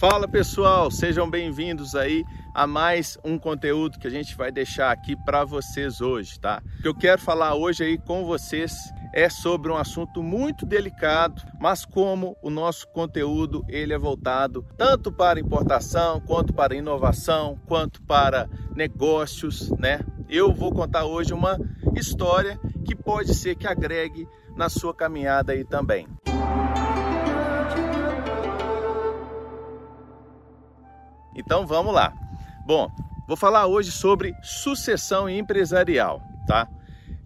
Fala pessoal, sejam bem-vindos aí a mais um conteúdo que a gente vai deixar aqui para vocês hoje, tá? O que eu quero falar hoje aí com vocês é sobre um assunto muito delicado, mas como o nosso conteúdo ele é voltado tanto para importação, quanto para inovação, quanto para negócios, né? Eu vou contar hoje uma história que pode ser que agregue na sua caminhada aí também. Então vamos lá. Bom, vou falar hoje sobre sucessão empresarial, tá?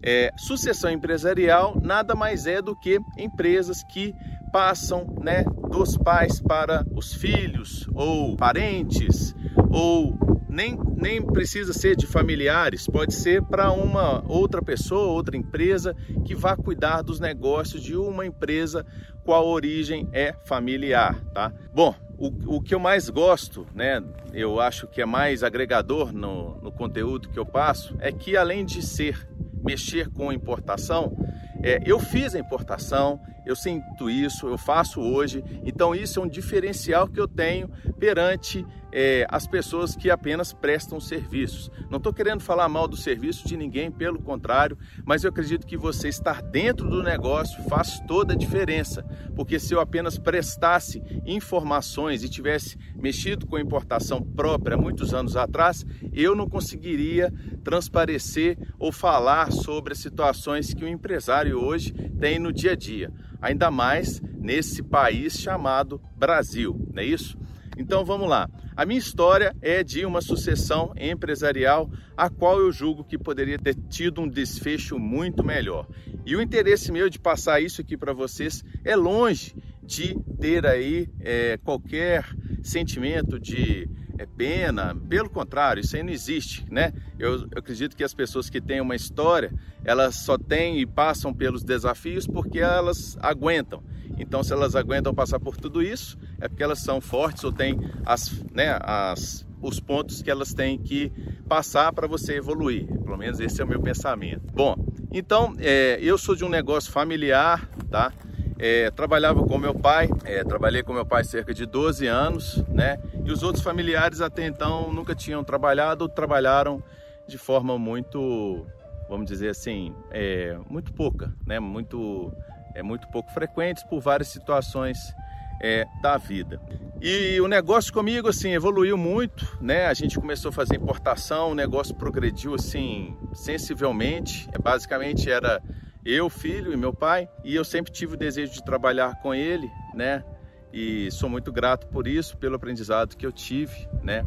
É, sucessão empresarial nada mais é do que empresas que passam né, dos pais para os filhos ou parentes ou nem, nem precisa ser de familiares, pode ser para uma outra pessoa, outra empresa que vá cuidar dos negócios de uma empresa qual origem é familiar, tá? Bom, o, o que eu mais gosto, né, eu acho que é mais agregador no, no conteúdo que eu passo, é que além de ser mexer com importação, é, eu fiz a importação, eu sinto isso, eu faço hoje, então isso é um diferencial que eu tenho perante é, as pessoas que apenas prestam serviços. Não estou querendo falar mal do serviço de ninguém, pelo contrário, mas eu acredito que você estar dentro do negócio faz toda a diferença, porque se eu apenas prestasse informações e tivesse mexido com importação própria muitos anos atrás, eu não conseguiria transparecer ou falar sobre as situações que o empresário hoje tem no dia a dia, ainda mais nesse país chamado Brasil, não é isso? Então vamos lá. A minha história é de uma sucessão empresarial a qual eu julgo que poderia ter tido um desfecho muito melhor. E o interesse meu de passar isso aqui para vocês é longe de ter aí é, qualquer sentimento de é pena, pelo contrário, isso aí não existe, né? Eu, eu, acredito que as pessoas que têm uma história, elas só têm e passam pelos desafios porque elas aguentam. Então, se elas aguentam passar por tudo isso, é porque elas são fortes ou têm as, né, as, os pontos que elas têm que passar para você evoluir. Pelo menos esse é o meu pensamento. Bom, então é, eu sou de um negócio familiar, tá? É, trabalhava com meu pai, é, trabalhei com meu pai cerca de 12 anos, né? E os outros familiares até então nunca tinham trabalhado ou trabalharam de forma muito, vamos dizer assim, é, muito pouca, né? Muito, é muito pouco frequentes por várias situações é, da vida. E o negócio comigo assim evoluiu muito, né? A gente começou a fazer importação, o negócio progrediu assim sensivelmente. É, basicamente era eu, filho e meu pai, e eu sempre tive o desejo de trabalhar com ele, né? E sou muito grato por isso, pelo aprendizado que eu tive, né?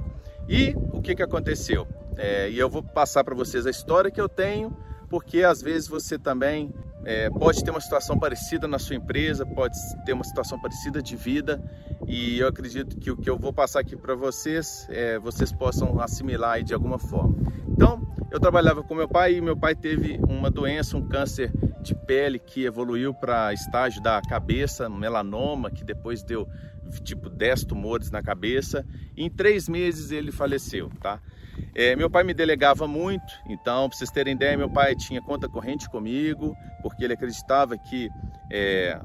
E o que que aconteceu? É, e eu vou passar para vocês a história que eu tenho, porque às vezes você também é, pode ter uma situação parecida na sua empresa, pode ter uma situação parecida de vida, e eu acredito que o que eu vou passar aqui para vocês, é, vocês possam assimilar de alguma forma. Então, eu trabalhava com meu pai e meu pai teve uma doença, um câncer de pele que evoluiu para estágio da cabeça, melanoma, que depois deu tipo 10 tumores na cabeça. Em três meses ele faleceu, tá? É, meu pai me delegava muito, então, para vocês terem ideia, meu pai tinha conta corrente comigo, porque ele acreditava que é,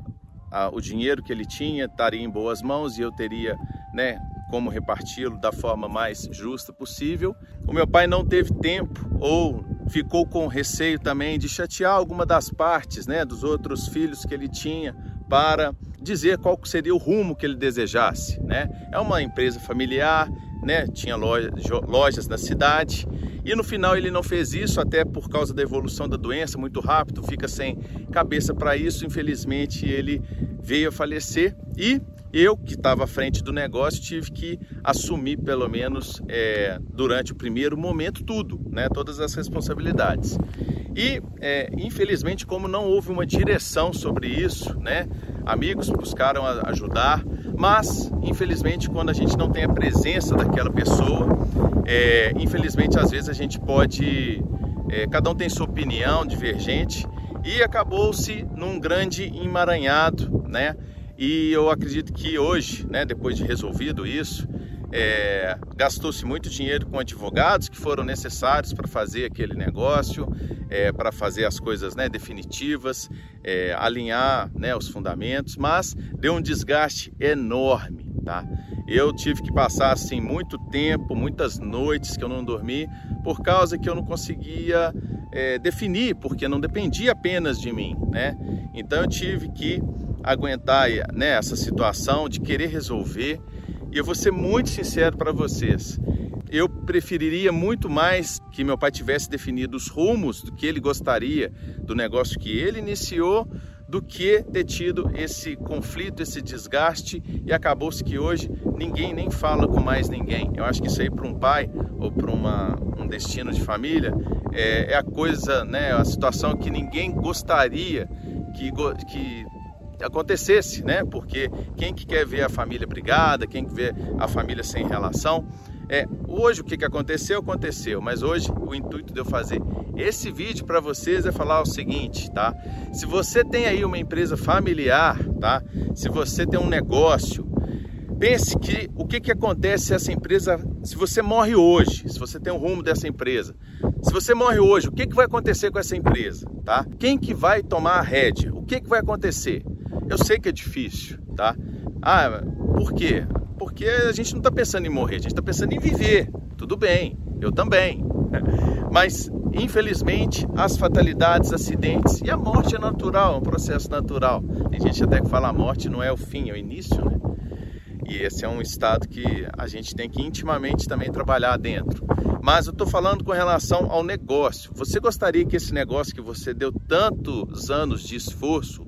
a, o dinheiro que ele tinha estaria em boas mãos e eu teria, né, como reparti-lo da forma mais justa possível. O meu pai não teve tempo ou ficou com receio também de chatear alguma das partes, né, dos outros filhos que ele tinha para dizer qual seria o rumo que ele desejasse, né? É uma empresa familiar, né? Tinha lojas, lojas na cidade e no final ele não fez isso até por causa da evolução da doença muito rápido, fica sem cabeça para isso. Infelizmente ele veio a falecer e eu, que estava à frente do negócio, tive que assumir, pelo menos é, durante o primeiro momento, tudo, né? todas as responsabilidades. E, é, infelizmente, como não houve uma direção sobre isso, né? amigos buscaram ajudar, mas, infelizmente, quando a gente não tem a presença daquela pessoa, é, infelizmente, às vezes a gente pode. É, cada um tem sua opinião divergente e acabou-se num grande emaranhado, né? E eu acredito que hoje, né, depois de resolvido isso, é, gastou-se muito dinheiro com advogados que foram necessários para fazer aquele negócio, é, para fazer as coisas né, definitivas, é, alinhar né, os fundamentos, mas deu um desgaste enorme, tá? Eu tive que passar assim muito tempo, muitas noites que eu não dormi, por causa que eu não conseguia é, definir, porque não dependia apenas de mim, né? Então eu tive que aguentar né, essa situação de querer resolver. E eu vou ser muito sincero para vocês. Eu preferiria muito mais que meu pai tivesse definido os rumos do que ele gostaria do negócio que ele iniciou do que ter tido esse conflito, esse desgaste e acabou-se que hoje ninguém nem fala com mais ninguém. Eu acho que isso aí para um pai ou para um destino de família é, é, a coisa, né, a situação que ninguém gostaria que, que acontecesse, né? Porque quem que quer ver a família brigada, quem que vê a família sem relação, é, hoje o que, que aconteceu, aconteceu, mas hoje o intuito de eu fazer esse vídeo para vocês é falar o seguinte, tá? Se você tem aí uma empresa familiar, tá? Se você tem um negócio, pense que o que, que acontece se essa empresa, se você morre hoje, se você tem um rumo dessa empresa, se você morre hoje, o que, que vai acontecer com essa empresa, tá? Quem que vai tomar a rédea? O que, que vai acontecer? Eu sei que é difícil, tá? Ah, por quê? Porque a gente não está pensando em morrer, a gente está pensando em viver. Tudo bem, eu também. Mas, infelizmente, as fatalidades, acidentes e a morte é natural, é um processo natural. Tem gente até que fala a morte não é o fim, é o início, né? E esse é um estado que a gente tem que intimamente também trabalhar dentro. Mas eu estou falando com relação ao negócio. Você gostaria que esse negócio que você deu tantos anos de esforço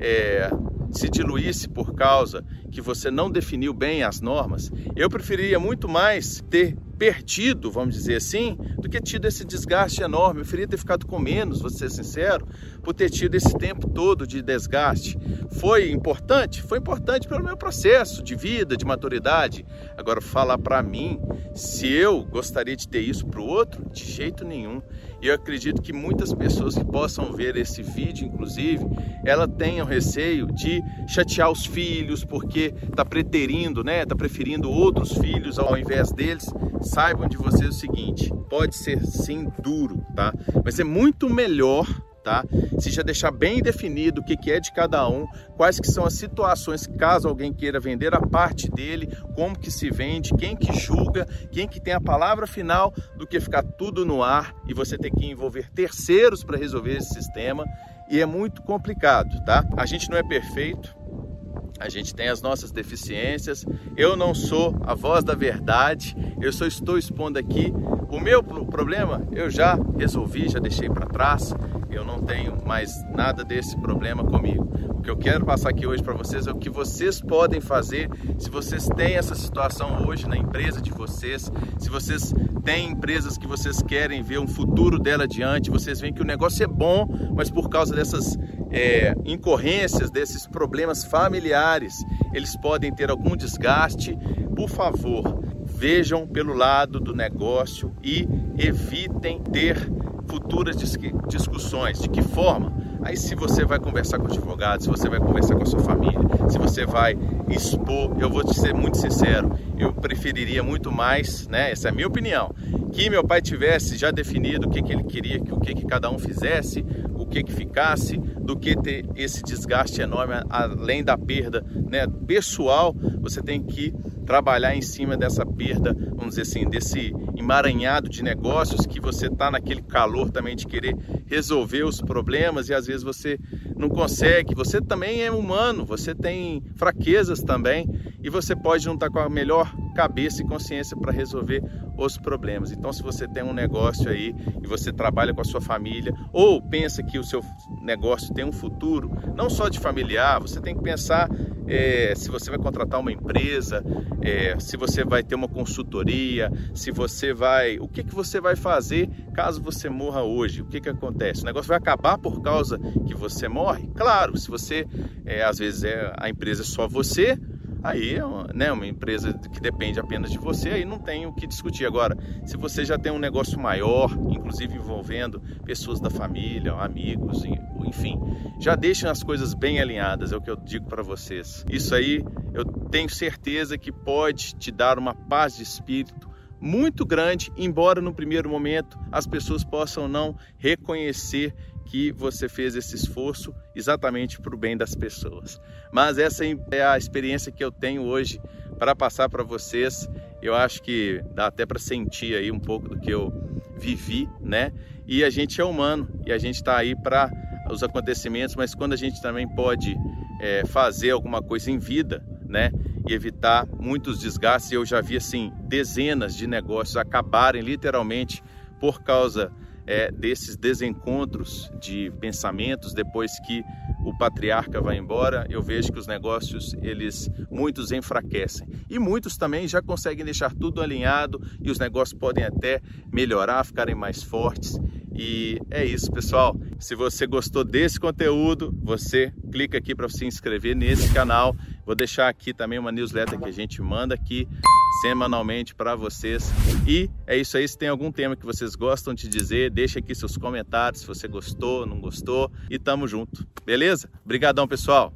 é, se diluísse por causa que você não definiu bem as normas, eu preferiria muito mais ter perdido, vamos dizer assim, do que tido esse desgaste enorme. Eu preferia ter ficado com menos, vou ser sincero, por ter tido esse tempo todo de desgaste. Foi importante? Foi importante pelo meu processo de vida, de maturidade. Agora, falar para mim se eu gostaria de ter isso para o outro, de jeito nenhum. E eu acredito que muitas pessoas que possam ver esse vídeo, inclusive, ela tenham receio de chatear os filhos porque está preterindo, né? Está preferindo outros filhos ao invés deles. Saibam de vocês o seguinte: pode ser sim duro, tá? Mas é muito melhor tá? Se já deixar bem definido o que, que é de cada um, quais que são as situações caso alguém queira vender a parte dele, como que se vende, quem que julga, quem que tem a palavra final, do que ficar tudo no ar e você ter que envolver terceiros para resolver esse sistema e é muito complicado, tá? A gente não é perfeito, a gente tem as nossas deficiências. Eu não sou a voz da verdade, eu só estou expondo aqui o meu problema. Eu já resolvi, já deixei para trás. Eu não tenho mais nada desse problema comigo. O que eu quero passar aqui hoje para vocês é o que vocês podem fazer se vocês têm essa situação hoje na empresa de vocês, se vocês têm empresas que vocês querem ver um futuro dela adiante, vocês veem que o negócio é bom, mas por causa dessas é, incorrências, desses problemas familiares, eles podem ter algum desgaste, por favor, vejam pelo lado do negócio e evitem ter futuras discussões. De que forma? Aí, se você vai conversar com o advogado, se você vai conversar com a sua família, se você vai expor, eu vou te ser muito sincero, eu preferiria muito mais, né? Essa é a minha opinião, que meu pai tivesse já definido o que, que ele queria, que o que, que cada um fizesse, o que, que ficasse, do que ter esse desgaste enorme, além da perda né, pessoal, você tem que trabalhar em cima dessa perda, vamos dizer assim, desse emaranhado de negócios que você está naquele calor também de querer resolver os problemas e às vezes você não consegue. Você também é humano, você tem fraquezas também e você pode estar tá com a melhor cabeça e consciência para resolver os problemas. Então, se você tem um negócio aí e você trabalha com a sua família ou pensa que o seu negócio tem um futuro, não só de familiar, você tem que pensar é, se você vai contratar uma empresa, é, se você vai ter uma consultoria, se você vai, o que que você vai fazer caso você morra hoje? O que que acontece? O negócio vai acabar por causa que você morre? Claro, se você, é, às vezes é, a empresa é só você aí é né, uma empresa que depende apenas de você, aí não tem o que discutir. Agora, se você já tem um negócio maior, inclusive envolvendo pessoas da família, amigos, enfim, já deixem as coisas bem alinhadas, é o que eu digo para vocês. Isso aí eu tenho certeza que pode te dar uma paz de espírito muito grande, embora no primeiro momento as pessoas possam não reconhecer que você fez esse esforço exatamente para o bem das pessoas. Mas essa é a experiência que eu tenho hoje para passar para vocês. Eu acho que dá até para sentir aí um pouco do que eu vivi, né? E a gente é humano e a gente está aí para os acontecimentos, mas quando a gente também pode é, fazer alguma coisa em vida, né? E evitar muitos desgastes. Eu já vi assim dezenas de negócios acabarem literalmente por causa é, desses desencontros de pensamentos depois que o patriarca vai embora, eu vejo que os negócios, eles muitos enfraquecem. E muitos também já conseguem deixar tudo alinhado e os negócios podem até melhorar, ficarem mais fortes. E é isso, pessoal. Se você gostou desse conteúdo, você clica aqui para se inscrever nesse canal. Vou deixar aqui também uma newsletter que a gente manda aqui semanalmente para vocês. E é isso aí. Se tem algum tema que vocês gostam de dizer, deixa aqui seus comentários se você gostou, não gostou. E tamo junto. Beleza? Obrigadão, pessoal.